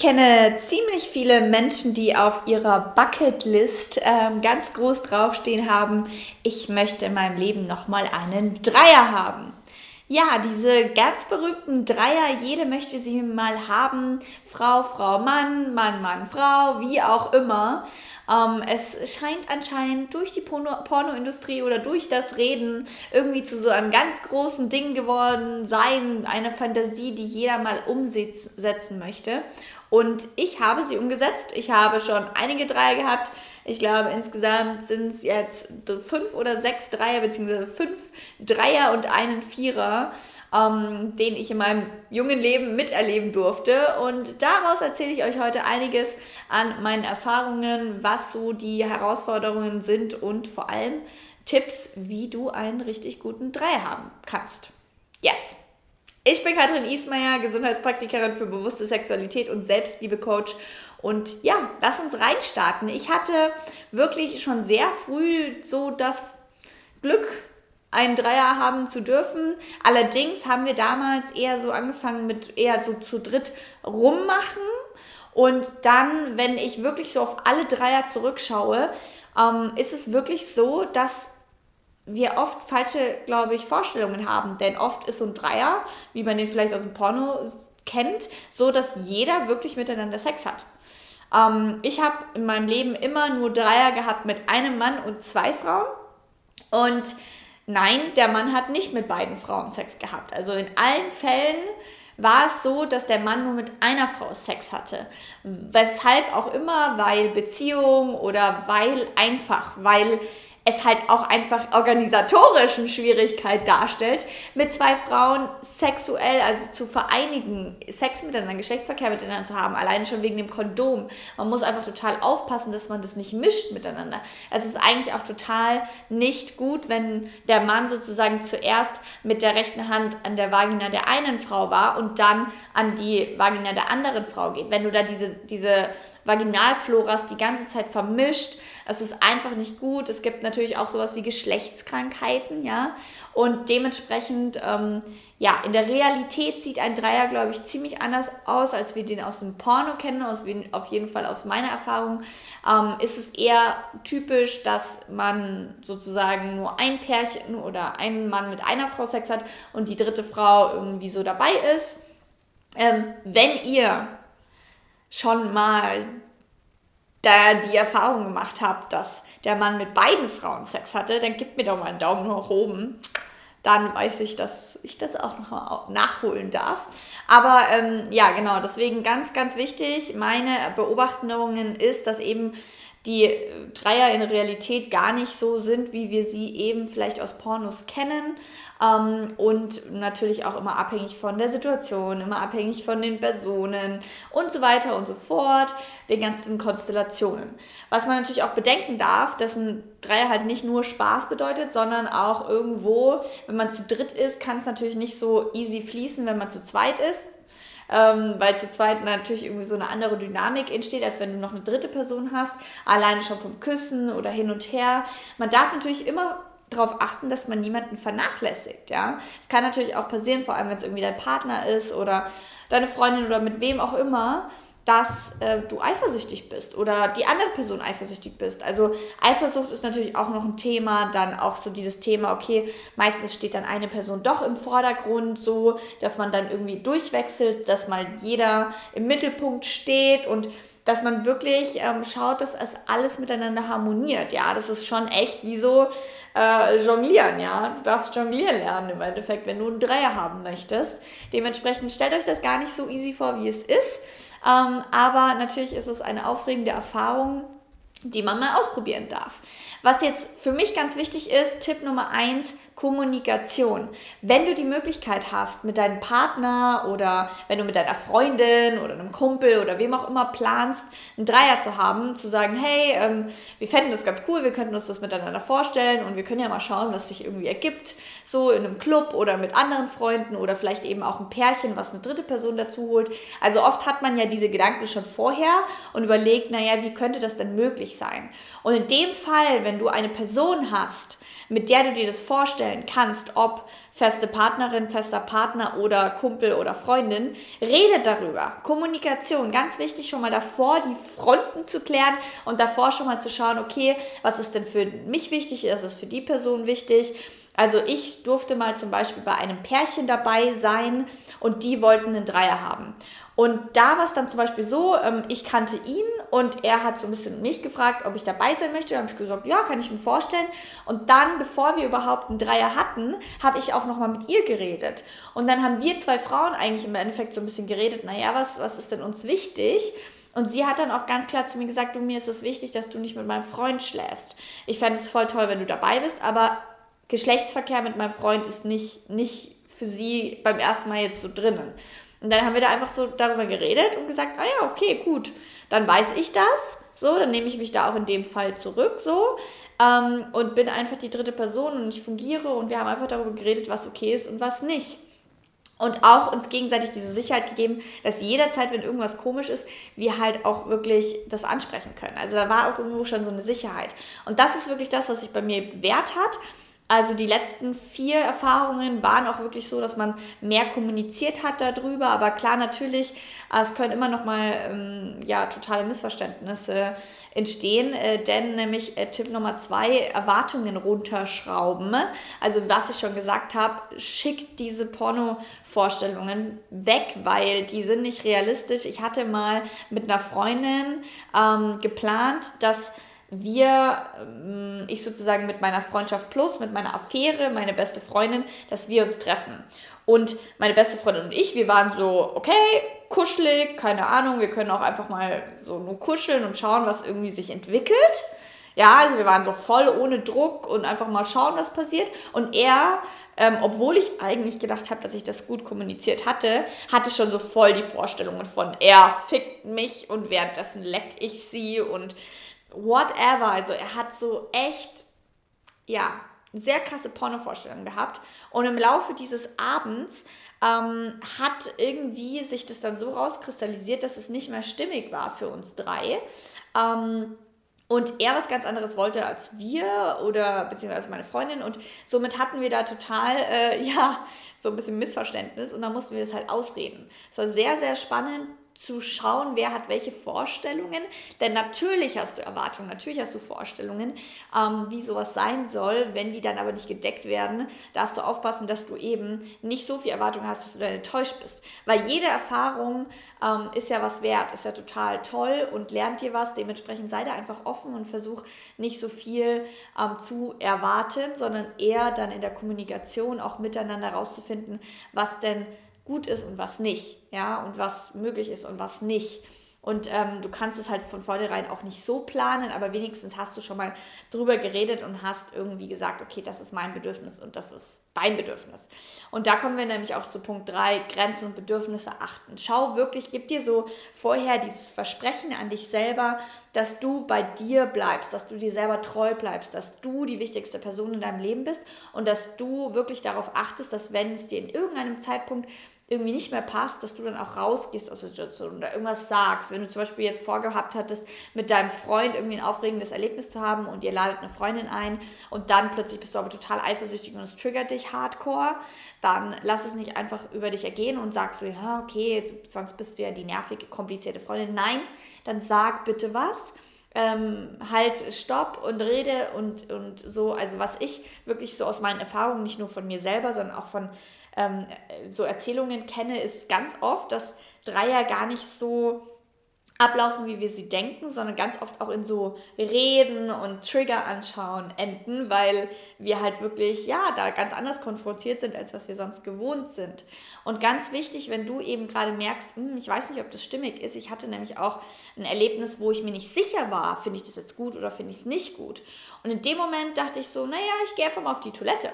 kenne ziemlich viele Menschen, die auf ihrer Bucketlist ähm, ganz groß draufstehen haben, ich möchte in meinem Leben nochmal einen Dreier haben. Ja, diese ganz berühmten Dreier, jede möchte sie mal haben. Frau, Frau, Mann, Mann, Mann, Frau, wie auch immer. Ähm, es scheint anscheinend durch die Porno Pornoindustrie oder durch das Reden irgendwie zu so einem ganz großen Ding geworden sein. Eine Fantasie, die jeder mal umsetzen möchte. Und ich habe sie umgesetzt. Ich habe schon einige Dreier gehabt. Ich glaube, insgesamt sind es jetzt fünf oder sechs Dreier, beziehungsweise fünf Dreier und einen Vierer, ähm, den ich in meinem jungen Leben miterleben durfte. Und daraus erzähle ich euch heute einiges an meinen Erfahrungen, was so die Herausforderungen sind und vor allem Tipps, wie du einen richtig guten Dreier haben kannst. Yes! Ich bin Katrin Ismaier, Gesundheitspraktikerin für bewusste Sexualität und Selbstliebe-Coach und ja, lass uns reinstarten. Ich hatte wirklich schon sehr früh so das Glück, einen Dreier haben zu dürfen. Allerdings haben wir damals eher so angefangen mit eher so zu dritt rummachen. Und dann, wenn ich wirklich so auf alle Dreier zurückschaue, ähm, ist es wirklich so, dass wir oft falsche, glaube ich, Vorstellungen haben. Denn oft ist so ein Dreier, wie man den vielleicht aus dem Porno kennt, so, dass jeder wirklich miteinander Sex hat. Ähm, ich habe in meinem Leben immer nur Dreier gehabt mit einem Mann und zwei Frauen. Und nein, der Mann hat nicht mit beiden Frauen Sex gehabt. Also in allen Fällen war es so, dass der Mann nur mit einer Frau Sex hatte. Weshalb auch immer, weil Beziehung oder weil einfach, weil es halt auch einfach organisatorischen Schwierigkeit darstellt, mit zwei Frauen sexuell, also zu vereinigen, Sex miteinander, Geschlechtsverkehr miteinander zu haben, allein schon wegen dem Kondom. Man muss einfach total aufpassen, dass man das nicht mischt miteinander. Es ist eigentlich auch total nicht gut, wenn der Mann sozusagen zuerst mit der rechten Hand an der Vagina der einen Frau war und dann an die Vagina der anderen Frau geht. Wenn du da diese, diese Vaginalfloras die ganze Zeit vermischt, es ist einfach nicht gut. Es gibt natürlich auch sowas wie Geschlechtskrankheiten, ja. Und dementsprechend, ähm, ja, in der Realität sieht ein Dreier, glaube ich, ziemlich anders aus, als wir den aus dem Porno kennen. Aus, auf jeden Fall aus meiner Erfahrung ähm, ist es eher typisch, dass man sozusagen nur ein Pärchen oder ein Mann mit einer Frau Sex hat und die dritte Frau irgendwie so dabei ist. Ähm, wenn ihr schon mal da die Erfahrung gemacht habt, dass der Mann mit beiden Frauen Sex hatte, dann gebt mir doch mal einen Daumen nach oben. Dann weiß ich, dass ich das auch noch mal nachholen darf. Aber ähm, ja, genau, deswegen ganz, ganz wichtig, meine Beobachtungen ist, dass eben die Dreier in Realität gar nicht so sind, wie wir sie eben vielleicht aus Pornos kennen. Ähm, und natürlich auch immer abhängig von der Situation, immer abhängig von den Personen und so weiter und so fort, den ganzen Konstellationen. Was man natürlich auch bedenken darf, dass ein Dreier halt nicht nur Spaß bedeutet, sondern auch irgendwo, wenn man zu dritt ist, kann es natürlich nicht so easy fließen, wenn man zu zweit ist ähm, weil zu zweit natürlich irgendwie so eine andere Dynamik entsteht, als wenn du noch eine dritte Person hast, alleine schon vom Küssen oder hin und her. Man darf natürlich immer darauf achten, dass man niemanden vernachlässigt, ja. Es kann natürlich auch passieren, vor allem wenn es irgendwie dein Partner ist oder deine Freundin oder mit wem auch immer, dass äh, du eifersüchtig bist oder die andere Person eifersüchtig bist. Also Eifersucht ist natürlich auch noch ein Thema, dann auch so dieses Thema, okay, meistens steht dann eine Person doch im Vordergrund so, dass man dann irgendwie durchwechselt, dass mal jeder im Mittelpunkt steht und dass man wirklich ähm, schaut, dass es alles miteinander harmoniert. Ja, das ist schon echt wie so äh, Jonglieren. Ja, du darfst Jonglieren lernen im Endeffekt, wenn du einen Dreier haben möchtest. Dementsprechend stellt euch das gar nicht so easy vor, wie es ist. Ähm, aber natürlich ist es eine aufregende Erfahrung, die man mal ausprobieren darf. Was jetzt für mich ganz wichtig ist, Tipp Nummer eins, Kommunikation. Wenn du die Möglichkeit hast, mit deinem Partner oder wenn du mit deiner Freundin oder einem Kumpel oder wem auch immer planst, einen Dreier zu haben, zu sagen, hey, ähm, wir fänden das ganz cool, wir könnten uns das miteinander vorstellen und wir können ja mal schauen, was sich irgendwie ergibt, so in einem Club oder mit anderen Freunden oder vielleicht eben auch ein Pärchen, was eine dritte Person dazu holt. Also oft hat man ja diese Gedanken schon vorher und überlegt, naja, wie könnte das denn möglich sein? Und in dem Fall, wenn du eine Person hast, mit der du dir das vorstellen kannst, ob feste Partnerin, fester Partner oder Kumpel oder Freundin, redet darüber. Kommunikation, ganz wichtig schon mal davor, die Fronten zu klären und davor schon mal zu schauen, okay, was ist denn für mich wichtig, ist es für die Person wichtig. Also ich durfte mal zum Beispiel bei einem Pärchen dabei sein und die wollten einen Dreier haben. Und da war es dann zum Beispiel so, ähm, ich kannte ihn und er hat so ein bisschen mich gefragt, ob ich dabei sein möchte. Da habe ich gesagt, ja, kann ich mir vorstellen. Und dann, bevor wir überhaupt einen Dreier hatten, habe ich auch nochmal mit ihr geredet. Und dann haben wir zwei Frauen eigentlich im Endeffekt so ein bisschen geredet, naja, was, was ist denn uns wichtig? Und sie hat dann auch ganz klar zu mir gesagt, du, mir ist es wichtig, dass du nicht mit meinem Freund schläfst. Ich fände es voll toll, wenn du dabei bist, aber Geschlechtsverkehr mit meinem Freund ist nicht, nicht für sie beim ersten Mal jetzt so drinnen. Und dann haben wir da einfach so darüber geredet und gesagt, ah ja, okay, gut, dann weiß ich das. So, dann nehme ich mich da auch in dem Fall zurück, so. Ähm, und bin einfach die dritte Person und ich fungiere und wir haben einfach darüber geredet, was okay ist und was nicht. Und auch uns gegenseitig diese Sicherheit gegeben, dass jederzeit, wenn irgendwas komisch ist, wir halt auch wirklich das ansprechen können. Also da war auch irgendwo schon so eine Sicherheit. Und das ist wirklich das, was sich bei mir bewährt hat. Also die letzten vier Erfahrungen waren auch wirklich so, dass man mehr kommuniziert hat darüber. Aber klar, natürlich, äh, es können immer noch mal ähm, ja, totale Missverständnisse entstehen. Äh, denn nämlich äh, Tipp Nummer zwei, Erwartungen runterschrauben. Also was ich schon gesagt habe, schickt diese Porno-Vorstellungen weg, weil die sind nicht realistisch. Ich hatte mal mit einer Freundin ähm, geplant, dass wir, ähm, ich sozusagen mit meiner Freundschaft Plus, mit meiner Affäre, meine beste Freundin, dass wir uns treffen. Und meine beste Freundin und ich, wir waren so, okay, kuschelig, keine Ahnung, wir können auch einfach mal so nur kuscheln und schauen, was irgendwie sich entwickelt. Ja, also wir waren so voll ohne Druck und einfach mal schauen, was passiert. Und er, ähm, obwohl ich eigentlich gedacht habe, dass ich das gut kommuniziert hatte, hatte schon so voll die Vorstellungen von, er fickt mich und währenddessen leck ich sie und whatever. Also er hat so echt, ja, sehr krasse Pornovorstellungen gehabt. Und im Laufe dieses Abends ähm, hat irgendwie sich das dann so rauskristallisiert, dass es nicht mehr stimmig war für uns drei. Ähm, und er was ganz anderes wollte als wir oder beziehungsweise meine Freundin und somit hatten wir da total, äh, ja, so ein bisschen Missverständnis und dann mussten wir das halt ausreden. Es war sehr, sehr spannend, zu schauen, wer hat welche Vorstellungen. Denn natürlich hast du Erwartungen, natürlich hast du Vorstellungen, ähm, wie sowas sein soll. Wenn die dann aber nicht gedeckt werden, darfst du aufpassen, dass du eben nicht so viel Erwartung hast, dass du dann enttäuscht bist. Weil jede Erfahrung ähm, ist ja was wert, ist ja total toll und lernt dir was. Dementsprechend sei da einfach offen und versuch nicht so viel ähm, zu erwarten, sondern eher dann in der Kommunikation auch miteinander rauszufinden, was denn gut ist und was nicht, ja, und was möglich ist und was nicht. Und ähm, du kannst es halt von vornherein auch nicht so planen, aber wenigstens hast du schon mal drüber geredet und hast irgendwie gesagt, okay, das ist mein Bedürfnis und das ist dein Bedürfnis. Und da kommen wir nämlich auch zu Punkt 3, Grenzen und Bedürfnisse achten. Schau wirklich, gib dir so vorher dieses Versprechen an dich selber, dass du bei dir bleibst, dass du dir selber treu bleibst, dass du die wichtigste Person in deinem Leben bist und dass du wirklich darauf achtest, dass wenn es dir in irgendeinem Zeitpunkt irgendwie nicht mehr passt, dass du dann auch rausgehst aus der Situation oder irgendwas sagst. Wenn du zum Beispiel jetzt vorgehabt hattest, mit deinem Freund irgendwie ein aufregendes Erlebnis zu haben und ihr ladet eine Freundin ein und dann plötzlich bist du aber total eifersüchtig und es triggert dich hardcore, dann lass es nicht einfach über dich ergehen und sagst so, ja, okay, sonst bist du ja die nervige, komplizierte Freundin. Nein, dann sag bitte was. Ähm, halt Stopp und rede und, und so, also was ich wirklich so aus meinen Erfahrungen, nicht nur von mir selber, sondern auch von ähm, so Erzählungen kenne, ist ganz oft, dass Dreier gar nicht so ablaufen, wie wir sie denken, sondern ganz oft auch in so Reden und Trigger anschauen enden, weil wir halt wirklich, ja, da ganz anders konfrontiert sind, als was wir sonst gewohnt sind. Und ganz wichtig, wenn du eben gerade merkst, hm, ich weiß nicht, ob das stimmig ist, ich hatte nämlich auch ein Erlebnis, wo ich mir nicht sicher war, finde ich das jetzt gut oder finde ich es nicht gut. Und in dem Moment dachte ich so, naja, ich gehe einfach mal auf die Toilette.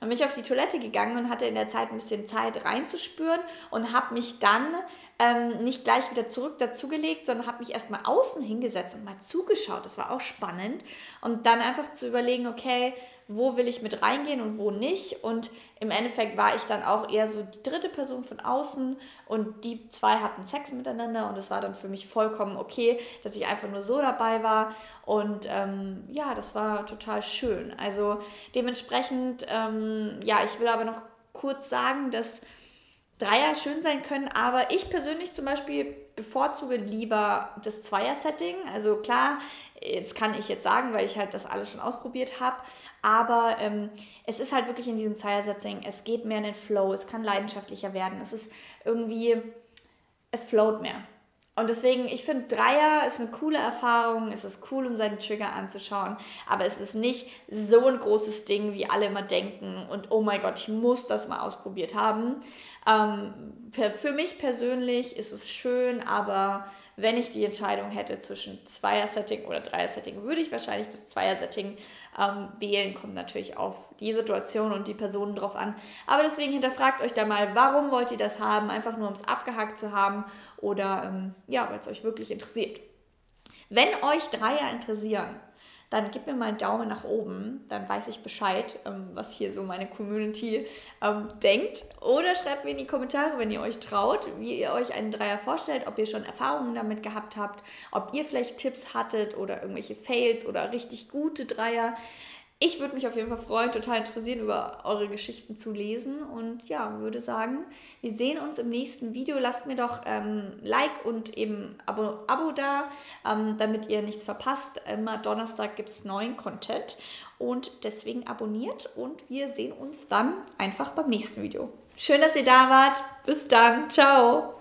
Dann bin ich auf die Toilette gegangen und hatte in der Zeit ein bisschen Zeit reinzuspüren und habe mich dann ähm, nicht gleich wieder zurück dazugelegt, sondern habe mich erstmal außen hingesetzt und mal zugeschaut. Das war auch spannend. Und dann einfach zu überlegen, okay, wo will ich mit reingehen und wo nicht. Und im Endeffekt war ich dann auch eher so die dritte Person von außen und die zwei hatten Sex miteinander und es war dann für mich vollkommen okay, dass ich einfach nur so dabei war. Und ähm, ja, das war total schön. Also dementsprechend, ähm, ja, ich will aber noch kurz sagen, dass Dreier schön sein können, aber ich persönlich zum Beispiel bevorzuge lieber das Zweier-Setting. Also klar, jetzt kann ich jetzt sagen, weil ich halt das alles schon ausprobiert habe, aber ähm, es ist halt wirklich in diesem Zweier-Setting, es geht mehr in den Flow, es kann leidenschaftlicher werden, es ist irgendwie, es float mehr. Und deswegen, ich finde, Dreier ist eine coole Erfahrung. Es ist cool, um seinen Trigger anzuschauen. Aber es ist nicht so ein großes Ding, wie alle immer denken. Und oh mein Gott, ich muss das mal ausprobiert haben. Ähm, für mich persönlich ist es schön, aber wenn ich die Entscheidung hätte zwischen Zweier-Setting oder Dreier-Setting, würde ich wahrscheinlich das Zweier-Setting ähm, wählen. Kommt natürlich auf die Situation und die Personen drauf an. Aber deswegen hinterfragt euch da mal, warum wollt ihr das haben? Einfach nur, um es abgehakt zu haben oder ähm, ja, weil es euch wirklich interessiert. Wenn euch Dreier interessieren, dann gebt mir mal einen Daumen nach oben, dann weiß ich Bescheid, ähm, was hier so meine Community ähm, denkt. Oder schreibt mir in die Kommentare, wenn ihr euch traut, wie ihr euch einen Dreier vorstellt, ob ihr schon Erfahrungen damit gehabt habt, ob ihr vielleicht Tipps hattet oder irgendwelche Fails oder richtig gute Dreier. Ich würde mich auf jeden Fall freuen, total interessieren, über eure Geschichten zu lesen. Und ja, würde sagen, wir sehen uns im nächsten Video. Lasst mir doch ähm, Like und eben Abo, Abo da, ähm, damit ihr nichts verpasst. Immer Donnerstag gibt es neuen Content. Und deswegen abonniert und wir sehen uns dann einfach beim nächsten Video. Schön, dass ihr da wart. Bis dann. Ciao.